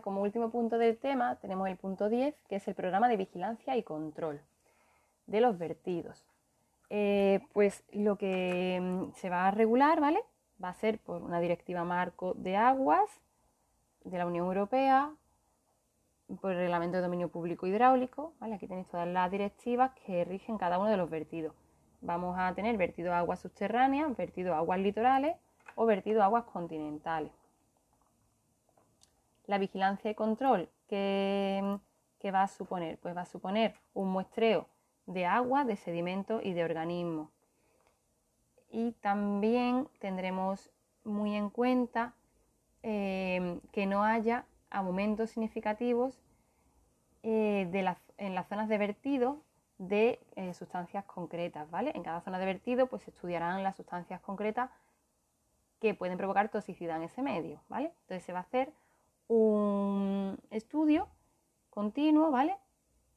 como último punto del tema tenemos el punto 10, que es el programa de vigilancia y control de los vertidos. Eh, pues lo que mm, se va a regular, ¿vale? Va a ser por una directiva marco de aguas de la Unión Europea, por el reglamento de dominio público hidráulico. Aquí tenéis todas las directivas que rigen cada uno de los vertidos. Vamos a tener vertido aguas subterráneas, vertido aguas litorales o vertido aguas continentales. La vigilancia y control, ¿qué, va a suponer? Pues va a suponer un muestreo de agua, de sedimentos y de organismos. Y también tendremos muy en cuenta eh, que no haya aumentos significativos eh, en las zonas de vertido de eh, sustancias concretas, ¿vale? En cada zona de vertido pues se estudiarán las sustancias concretas que pueden provocar toxicidad en ese medio, ¿vale? Entonces se va a hacer un estudio continuo, ¿vale?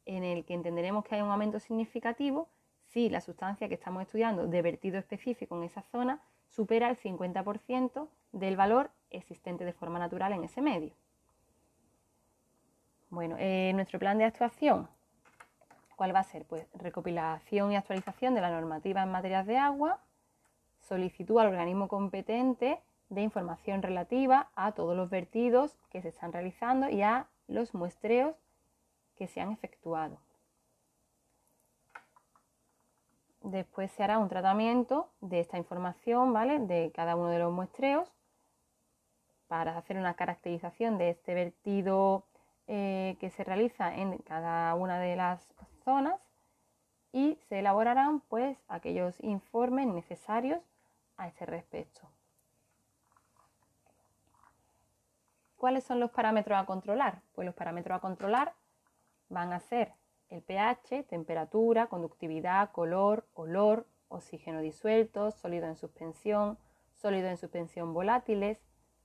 En el que entenderemos que hay un aumento significativo si la sustancia que estamos estudiando de vertido específico en esa zona supera el 50% del valor existente de forma natural en ese medio. Bueno, eh, nuestro plan de actuación, ¿cuál va a ser? Pues recopilación y actualización de la normativa en materias de agua, solicitud al organismo competente de información relativa a todos los vertidos que se están realizando y a los muestreos que se han efectuado. Después se hará un tratamiento de esta información, ¿vale? De cada uno de los muestreos para hacer una caracterización de este vertido eh, que se realiza en cada una de las zonas y se elaborarán pues aquellos informes necesarios a este respecto. ¿Cuáles son los parámetros a controlar? Pues los parámetros a controlar van a ser el pH, temperatura, conductividad, color, olor, oxígeno disuelto, sólido en suspensión, sólido en suspensión volátiles,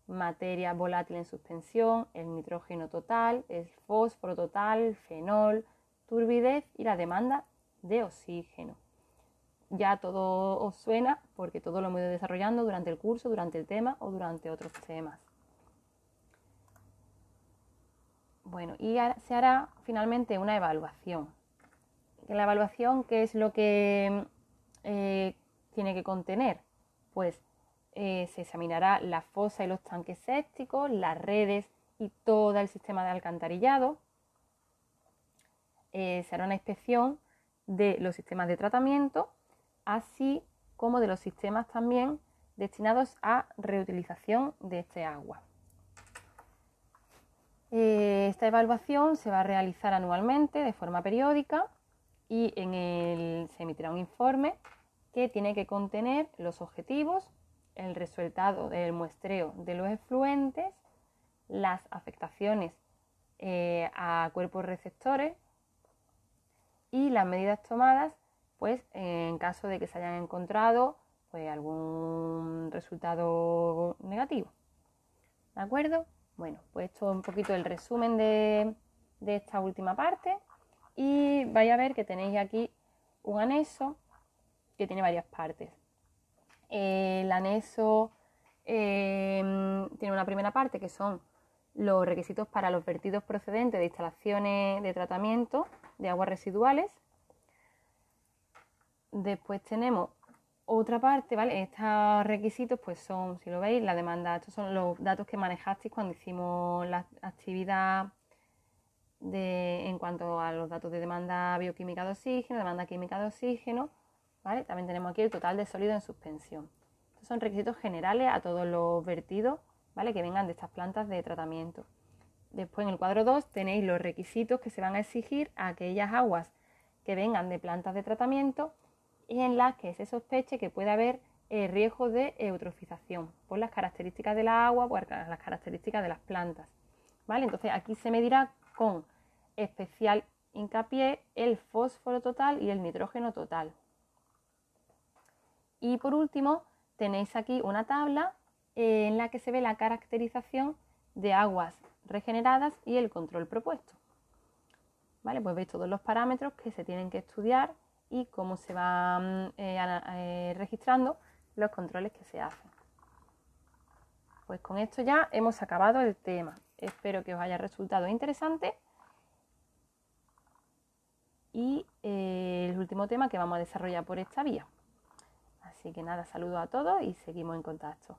materia volátil en suspensión, el nitrógeno total, el fósforo total, fenol, turbidez y la demanda de oxígeno. Ya todo os suena porque todo lo hemos ido desarrollando durante el curso, durante el tema o durante otros temas. Bueno, y se hará finalmente una evaluación. La evaluación, ¿qué es lo que eh, tiene que contener? Pues eh, se examinará la fosa y los tanques sépticos, las redes y todo el sistema de alcantarillado. Eh, se hará una inspección de los sistemas de tratamiento, así como de los sistemas también destinados a reutilización de este agua. Esta evaluación se va a realizar anualmente de forma periódica y en el, se emitirá un informe que tiene que contener los objetivos, el resultado del muestreo de los efluentes, las afectaciones eh, a cuerpos receptores y las medidas tomadas pues en caso de que se hayan encontrado pues, algún resultado negativo. ¿De acuerdo? Bueno, pues esto es un poquito el resumen de, esta última parte y vais a ver que tenéis aquí un anexo que tiene varias partes el anexo em, tiene una primera parte que son los requisitos para los vertidos procedentes de instalaciones de tratamiento de aguas residuales. Después tenemos otra parte, ¿vale? Estos requisitos pues son, si lo veis, la demanda, estos son los datos que manejasteis cuando hicimos la actividad de, en cuanto a los datos de demanda bioquímica de oxígeno, demanda química de oxígeno, también tenemos aquí el total de sólido en suspensión. Estos son requisitos generales a todos los vertidos, ¿vale? Que vengan de estas plantas de tratamiento. Después en el cuadro 2 tenéis los requisitos que se van a exigir a aquellas aguas que vengan de plantas de tratamiento y en las que se sospeche que puede haber eh, riesgo de eutrofización por las características de la agua, por las características de las plantas. ¿vale? Entonces aquí se medirá con especial hincapié el fósforo total y el nitrógeno total. Y por último, tenéis aquí una tabla eh, en la que se ve la caracterización de aguas regeneradas y el control propuesto. ¿Vale? Pues veis todos los parámetros que se tienen que estudiar y cómo se van eh, eh, registrando los controles que se hacen. Pues con esto ya hemos acabado el tema. espero que os haya resultado interesante. Y eh, el último tema que vamos a desarrollar por esta vía. Así que nada, saludo a todos y seguimos en contacto.